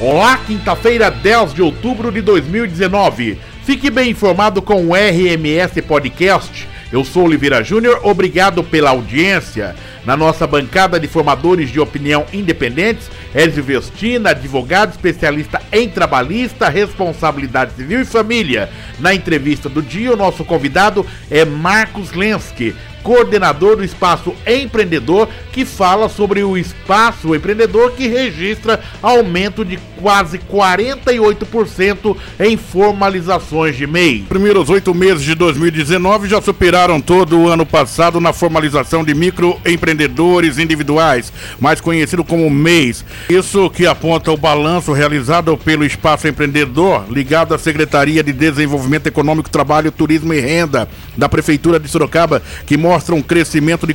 Olá, quinta-feira, 10 de outubro de 2019. Fique bem informado com o RMS Podcast. Eu sou Oliveira Júnior, obrigado pela audiência. Na nossa bancada de formadores de opinião independentes, Ezio Vestina, advogado especialista em trabalhista, responsabilidade civil e família. Na entrevista do dia, o nosso convidado é Marcos Lenski, coordenador do Espaço Empreendedor, que fala sobre o Espaço Empreendedor que registra aumento de quase 48% em formalizações de MEI. Primeiros oito meses de 2019 já superaram todo o ano passado na formalização de microempreendedores individuais, mais conhecido como MEIs. Isso que aponta o balanço realizado pelo Espaço Empreendedor, ligado à Secretaria de Desenvolvimento Econômico, Trabalho, Turismo e Renda da Prefeitura de Sorocaba, que mostra um crescimento de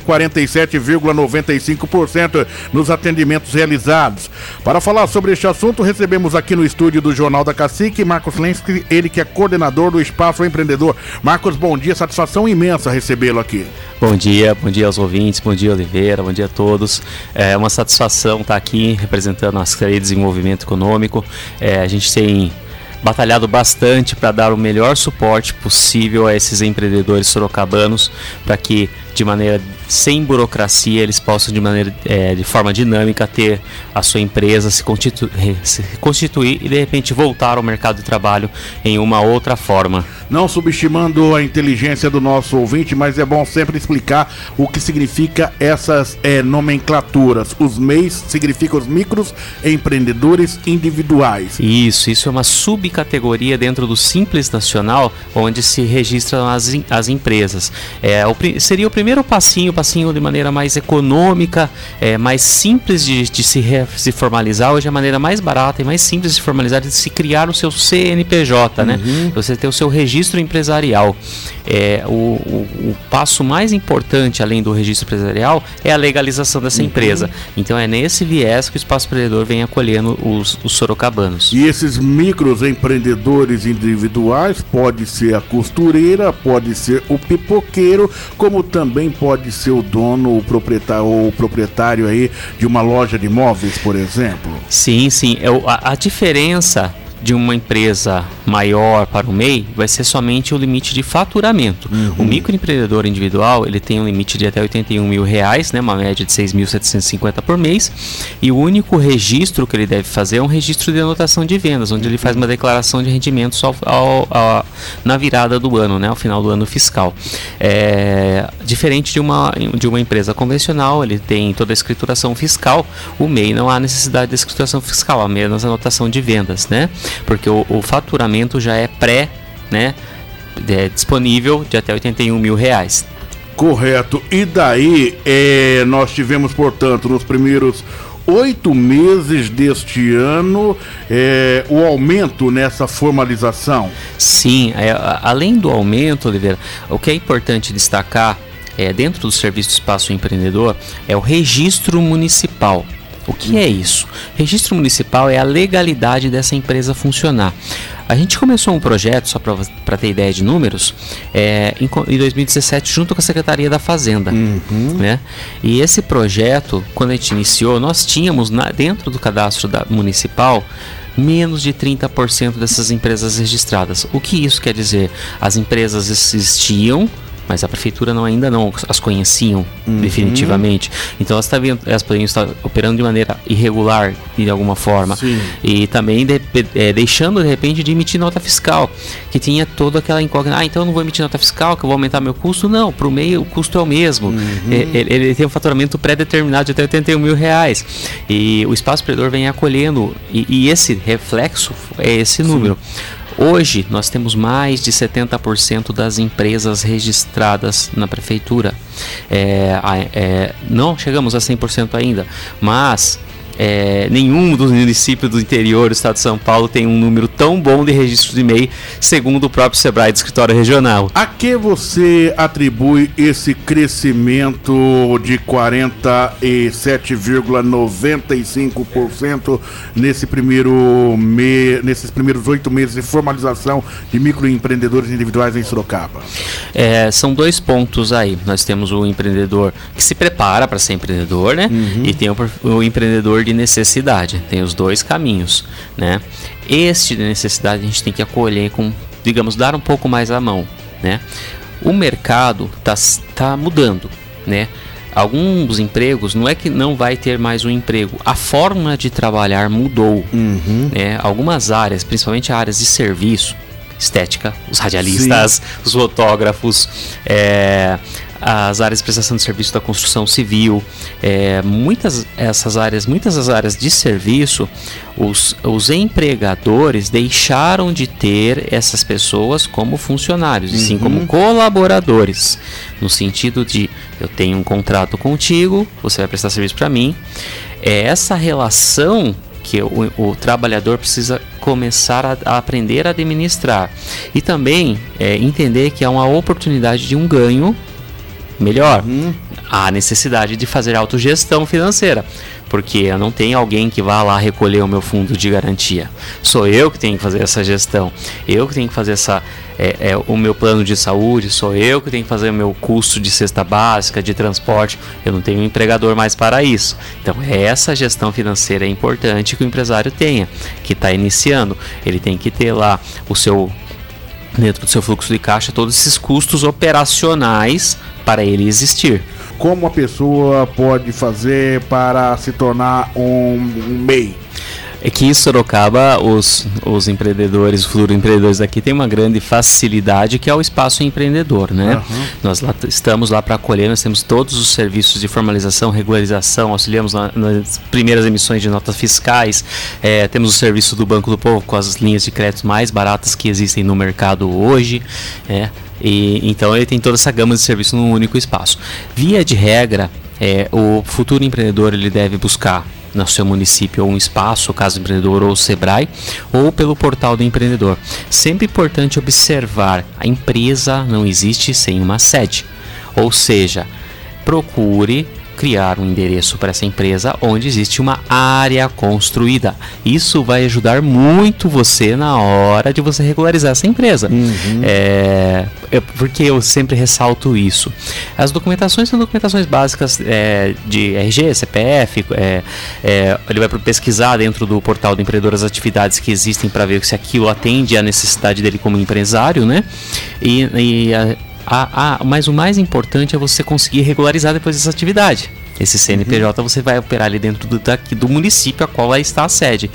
47,95% nos atendimentos realizados. Para falar sobre este assunto, recebemos aqui no estúdio do Jornal da Cacique Marcos Lenski, ele que é coordenador do Espaço Empreendedor. Marcos, bom dia, satisfação imensa recebê-lo aqui. Bom dia, bom dia aos ouvintes, bom dia Oliveira, bom dia a todos. É uma satisfação estar aqui representando a Secretaria de Desenvolvimento Econômico. É, a gente tem batalhado bastante para dar o melhor suporte possível a esses empreendedores sorocabanos para que de maneira sem burocracia, eles possam de maneira é, de forma dinâmica ter a sua empresa se, constitu se constituir e de repente voltar ao mercado de trabalho em uma outra forma. Não subestimando a inteligência do nosso ouvinte, mas é bom sempre explicar o que significa essas é, nomenclaturas. Os MEIs significam os micros empreendedores individuais. Isso, isso é uma subcategoria dentro do Simples Nacional, onde se registram as, as empresas. É, o, seria o primeiro passinho passinho de maneira mais econômica, é, mais simples de, de se, re, se formalizar. Hoje é a maneira mais barata e mais simples de se formalizar de se criar o seu CNPJ, né? uhum. né? Você ter o seu registro empresarial. É, o, o, o, passo mais importante, além do registro empresarial, é a legalização dessa uhum. empresa. Então é nesse viés que o Espaço Empreendedor vem acolhendo os, os sorocabanos. E esses micros empreendedores individuais pode ser a costureira, pode ser o pipoqueiro, como também pode ser o dono, o proprietário, ou o proprietário aí de uma loja de imóveis, por exemplo? Sim, sim. É, a, a diferença de uma empresa maior para o MEI vai ser somente o limite de faturamento. Uhum. O microempreendedor individual ele tem um limite de até 81 mil reais, né, uma média de 6.750 por mês, e o único registro que ele deve fazer é um registro de anotação de vendas, onde ele faz uma declaração de rendimentos ao, ao, ao, na virada do ano, né, ao final do ano fiscal. É, diferente de uma, de uma empresa convencional, ele tem toda a escrituração fiscal, o MEI não há necessidade de escrituração fiscal, apenas anotação de vendas, né? Porque o, o faturamento já é pré, né, é disponível de até 81 mil reais. Correto. E daí é, nós tivemos, portanto, nos primeiros oito meses deste ano é, o aumento nessa formalização? Sim, é, além do aumento, Oliveira, o que é importante destacar é, dentro do Serviço de Espaço Empreendedor é o registro municipal. O que é isso? Registro municipal é a legalidade dessa empresa funcionar. A gente começou um projeto, só para ter ideia de números, é, em, em, 2017, junto com a Secretaria da Fazenda. Uhum. Né? E esse projeto, quando a gente iniciou, nós tínhamos na, dentro do cadastro da, municipal menos de 30% dessas empresas registradas. O que isso quer dizer? As empresas existiam, mas a prefeitura não, ainda não as conheciam uhum. definitivamente. Então elas, tavam, elas poderiam estar operando de maneira irregular de alguma forma Sim. e também de, é, deixando de repente de emitir nota fiscal, que tinha toda aquela incógnita. Ah, então eu não vou emitir nota fiscal, que eu vou aumentar meu custo? Não, para o meio o custo é o mesmo. Uhum. É, ele, ele, tem um faturamento pré-determinado de até 81 mil reais e o espaço empreendedor vem acolhendo e, e, esse reflexo é esse número. Sim. Hoje nós temos mais de 70% das empresas registradas na prefeitura. É, é, não chegamos a 100% ainda, mas é, nenhum dos municípios do interior do estado de São Paulo tem um número tão bom de registro de MEI, segundo o próprio Sebrae do escritório regional. A que você atribui esse crescimento de 47,95% nesse primeiro me, nesses primeiros oito meses de formalização de microempreendedores individuais em Sorocaba? É, são dois pontos aí. Nós temos o empreendedor que se prepara para ser empreendedor, né? Uhum. E tem o, o empreendedor de necessidade, tem os dois caminhos, né? Este de necessidade a gente tem que acolher com, digamos, dar um pouco mais a mão, né? O mercado está tá mudando, né? Alguns empregos não é que não vai ter mais um emprego, a forma de trabalhar mudou. Uhum. Né? Algumas áreas, principalmente áreas de serviço, estética, os radialistas, Sim. os fotógrafos, é, as áreas de prestação de serviço da construção civil, é, muitas essas áreas, muitas das áreas de serviço, os, os empregadores deixaram de ter essas pessoas como funcionários, uhum. e sim como uhum. colaboradores, no sentido de eu tenho um contrato contigo, você vai prestar serviço para mim. É essa relação que o, o, trabalhador precisa começar a, a, aprender a administrar e também é, entender que há uma oportunidade de um ganho melhor. Uhum. Há necessidade de fazer autogestão financeira, porque eu não tenho alguém que vá lá recolher o meu fundo de garantia. Sou eu que tenho que fazer essa gestão, eu que tenho que fazer essa, é, é, o meu plano de saúde, sou eu que tenho que fazer o meu custo de cesta básica, de transporte. Eu não tenho um empregador mais para isso. Então, essa gestão financeira é importante que o empresário tenha, que está iniciando. Ele tem que ter lá o seu dentro do seu fluxo de caixa todos esses custos operacionais para ele existir. Como a pessoa pode fazer para se tornar um, MEI? É que em Sorocaba os, os empreendedores, os futuros empreendedores aqui têm uma grande facilidade que é o espaço empreendedor, né? Uhum. Nós lá, estamos lá para acolher, nós temos todos os serviços de formalização, regularização, auxiliamos na, nas primeiras emissões de notas fiscais, é, temos o serviço do Banco do Povo com as linhas de crédito mais baratas que existem no mercado hoje, é, e, então ele tem toda essa gama de serviços num único espaço. Via de regra, é, o futuro empreendedor ele deve buscar no seu município ou um espaço, Casa Empreendedor ou Sebrae, ou pelo portal do empreendedor. Sempre importante observar: a empresa não existe sem uma sede. Ou seja, procure criar um endereço para essa empresa onde existe uma área construída. Isso vai ajudar muito você na hora de você regularizar essa empresa. Uhum. É, é, porque eu sempre ressalto isso. As documentações são documentações básicas é, de RG, CPF. É, é, ele vai pesquisar dentro do portal do empreendedor as atividades que existem para ver se aquilo atende à necessidade dele como empresário, né? E, e a, a, a, mas o mais importante é você conseguir regularizar depois essa atividade. Esse CNPJ uhum. você vai operar ali dentro do, daqui, do município a qual está a sede.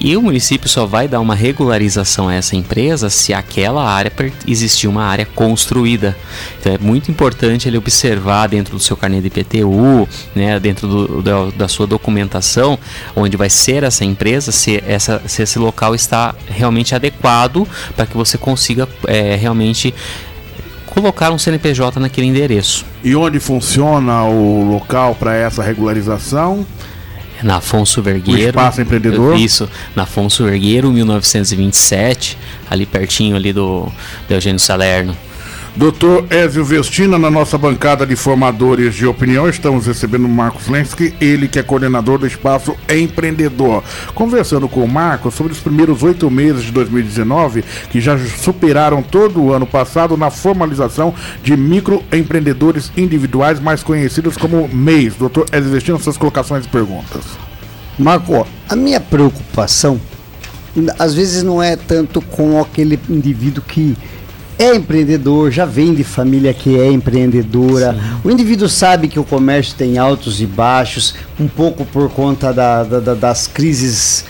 E o município só vai dar uma regularização a essa empresa se aquela área existir uma área construída. Então é muito importante ele observar dentro do seu carnê de IPTU, né, dentro do, da, da, sua documentação, onde vai ser essa empresa, se, essa, se esse local está realmente adequado para que você consiga é, realmente colocar um CNPJ naquele endereço. E onde funciona o local para essa regularização? Na Afonso Vergueiro. O espaço empreendedor? Isso, na Afonso Vergueiro, 1927, ali pertinho ali do, do Eugênio Salerno. Doutor Ézio Vestina, na nossa bancada de formadores de opinião, estamos recebendo o Marcos Lensky, ele que é coordenador do Espaço Empreendedor. Conversando com o Marcos sobre os primeiros oito meses de 2019, que já superaram todo o ano passado na formalização de microempreendedores individuais, mais conhecidos como MEIs. Doutor Ézio Vestina, suas colocações e perguntas. Marco, a minha preocupação, às vezes não é tanto com aquele indivíduo que é empreendedor, já vem de família que é empreendedora. Sim. O indivíduo sabe que o comércio tem altos e baixos, um pouco por conta da, da, das crises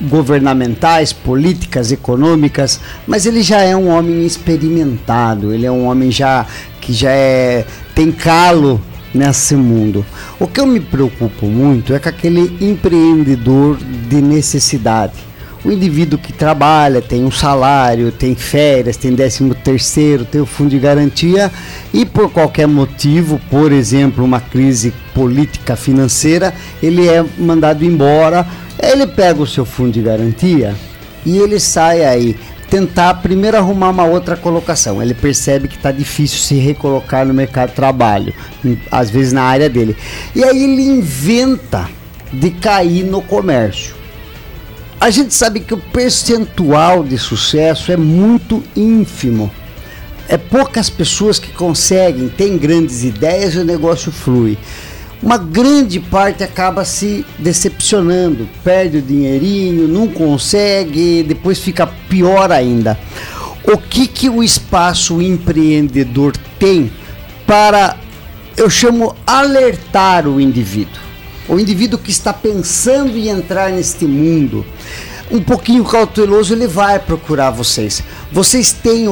governamentais, políticas, econômicas, mas ele já é um homem experimentado, ele é um homem já que já é tem calo nesse mundo. O que eu me preocupo muito é com aquele empreendedor de necessidade o indivíduo que trabalha, tem um salário, tem férias, tem décimo terceiro, tem o fundo de garantia e por qualquer motivo, por exemplo, uma crise política financeira, ele é mandado embora, ele pega o seu fundo de garantia e ele sai aí tentar primeiro arrumar uma outra colocação. Ele percebe que está difícil se recolocar no mercado de trabalho, às vezes na área dele. E aí ele inventa de cair no comércio. A gente sabe que o percentual de sucesso é muito ínfimo. É poucas pessoas que conseguem, têm grandes ideias e o negócio flui. uma grande parte acaba se decepcionando, perde o dinheirinho, não consegue, depois fica pior ainda. O que que o espaço empreendedor tem para eu chamo alertar o indivíduo? O indivíduo que está pensando em entrar neste mundo, um pouquinho cauteloso, ele vai procurar vocês. Vocês têm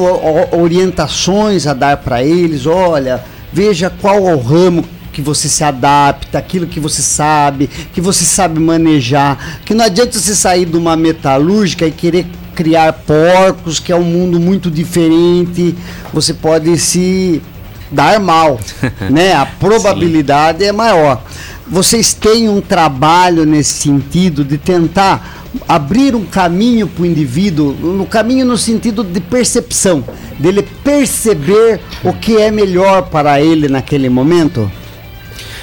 orientações a dar para eles? Olha, veja qual é o ramo que você se adapta, aquilo que você sabe, que você sabe manejar, que não adianta você sair de uma metalúrgica e querer criar porcos, que é um mundo muito diferente, você pode se dar mal, né? A probabilidade é maior. Vocês têm um trabalho nesse sentido de tentar abrir um caminho para o indivíduo, no caminho no sentido de percepção, dele perceber o que é melhor para ele naquele momento?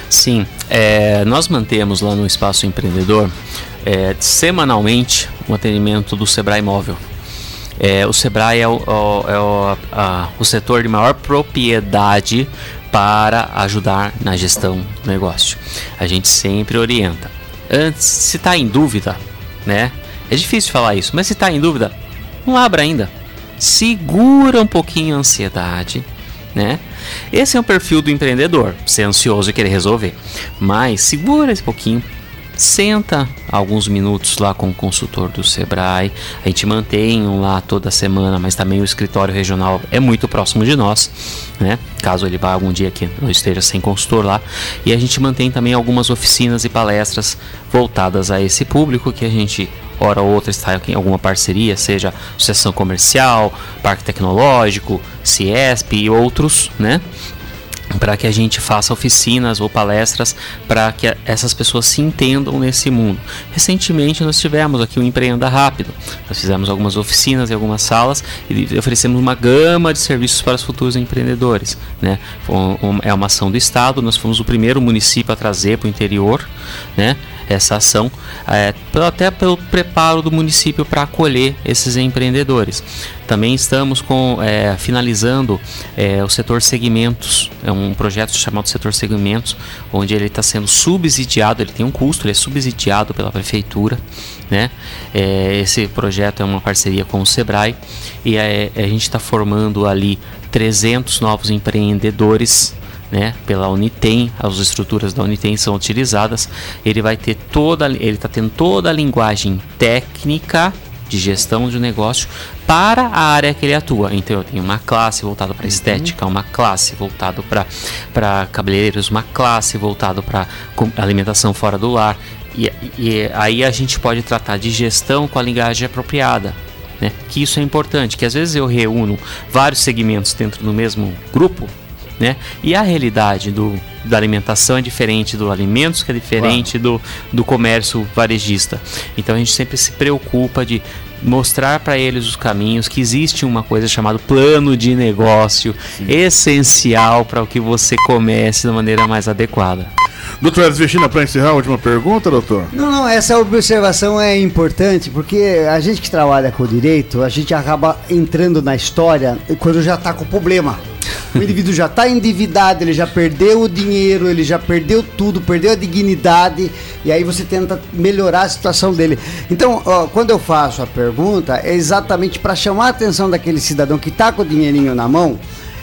Sim, é, nós mantemos lá no Espaço Empreendedor é, semanalmente um atendimento do Sebrae Móvel. É, o Sebrae é, o, é o, a, o setor de maior propriedade para ajudar na gestão do negócio. A gente sempre orienta. Antes, se está em dúvida, né? É difícil falar isso, mas se está em dúvida, não abra ainda. Segura um pouquinho a ansiedade, né? Esse é o perfil do empreendedor, ser ansioso e querer resolver. Mas segura esse pouquinho, senta alguns minutos lá com o consultor do Sebrae. A gente mantém um lá toda semana, mas também o escritório regional é muito próximo de nós, né? Caso ele vá algum dia aqui não esteja sem consultor lá. E a gente mantém também algumas oficinas e palestras voltadas a esse público que a gente hora ou outra está em alguma parceria, seja Associação Comercial, Parque Tecnológico, Ciesp e outros, né? Para que a gente faça oficinas ou palestras para que essas pessoas se entendam nesse mundo. Recentemente nós tivemos aqui o Empreenda Rápido. Nós fizemos algumas oficinas e algumas salas e oferecemos uma gama de serviços para os futuros empreendedores. Né? É uma ação do Estado, nós fomos o primeiro município a trazer para o interior né? Essa ação, é, até pelo preparo do município para acolher esses empreendedores. Também estamos com, é, finalizando é, o setor segmentos, é um projeto chamado setor segmentos, onde ele está sendo subsidiado, ele tem um custo, ele é subsidiado pela prefeitura. Né? É, esse projeto é uma parceria com o Sebrae e é, a gente está formando ali 300 novos empreendedores né, pela Unitem, as estruturas da Unitem são utilizadas, ele vai ter toda, ele está tendo toda a linguagem técnica de gestão de negócio para a área que ele atua. Então eu tenho uma classe voltada para uhum. estética, uma classe voltada para cabeleireiros, uma classe voltada para alimentação fora do lar. E, e, aí a gente pode tratar de gestão com a linguagem apropriada. Né? Que isso é importante, que às vezes eu reúno vários segmentos dentro do mesmo grupo né? E a realidade do, da alimentação é diferente do alimentos, que é diferente do, do comércio varejista. Então a gente sempre se preocupa de mostrar para eles os caminhos, que existe uma coisa chamada plano de negócio Sim. essencial para o que você comece da maneira mais adequada. Doutor Vestina, para encerrar, a última pergunta, doutor? Não, não, essa observação é importante, porque a gente que trabalha com o direito, a gente acaba entrando na história quando já está com problema. O indivíduo já está endividado, ele já perdeu o dinheiro, ele já perdeu tudo, perdeu a dignidade, e aí você tenta melhorar a situação dele. Então, ó, quando eu faço a pergunta, é exatamente para chamar a atenção daquele cidadão que está com o dinheirinho na mão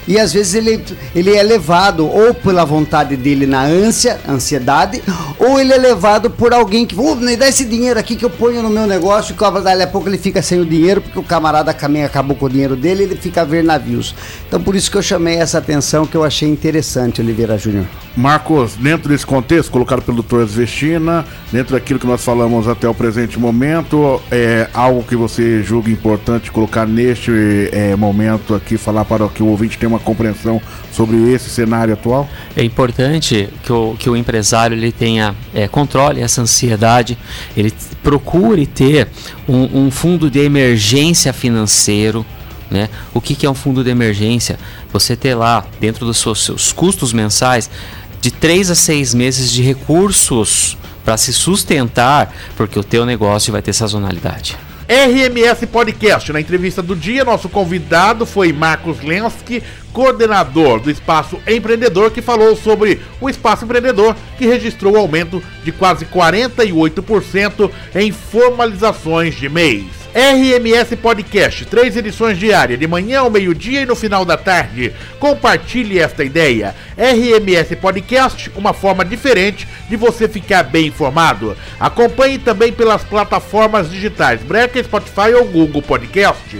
e às vezes ele, ele é levado ou pela vontade dele na ânsia, ansiedade, ou ele é levado por alguém que, oh, me dá esse dinheiro aqui que eu ponho no meu negócio, e dali a pouco ele fica sem o dinheiro, porque o camarada também acabou com o dinheiro dele, ele fica a ver navios. Então por isso que eu chamei essa atenção que eu achei interessante, Oliveira Júnior. Marcos, dentro desse contexto colocado pelo doutor Vestina, dentro daquilo que nós falamos até o presente momento, é algo que você julga importante colocar neste é, momento aqui, falar para que o ouvinte tenha uma compreensão sobre esse cenário atual? É importante que o, que o empresário ele tenha é, controle essa ansiedade, ele procure ter um, um fundo de emergência financeiro. Né? O que, que é um fundo de emergência? Você ter lá, dentro dos seus, seus custos mensais, de 3 a 6 meses de recursos para se sustentar, porque o teu negócio vai ter sazonalidade. RMS Podcast. Na entrevista do dia, nosso convidado foi Marcos Lensky, coordenador do Espaço Empreendedor, que falou sobre o Espaço Empreendedor, que registrou aumento de quase 48% em formalizações de mês. RMS Podcast, três edições diárias, de manhã ao meio-dia e no final da tarde. Compartilhe esta ideia. RMS Podcast, uma forma diferente de você ficar bem informado. Acompanhe também pelas plataformas digitais Breca, Spotify ou Google Podcast.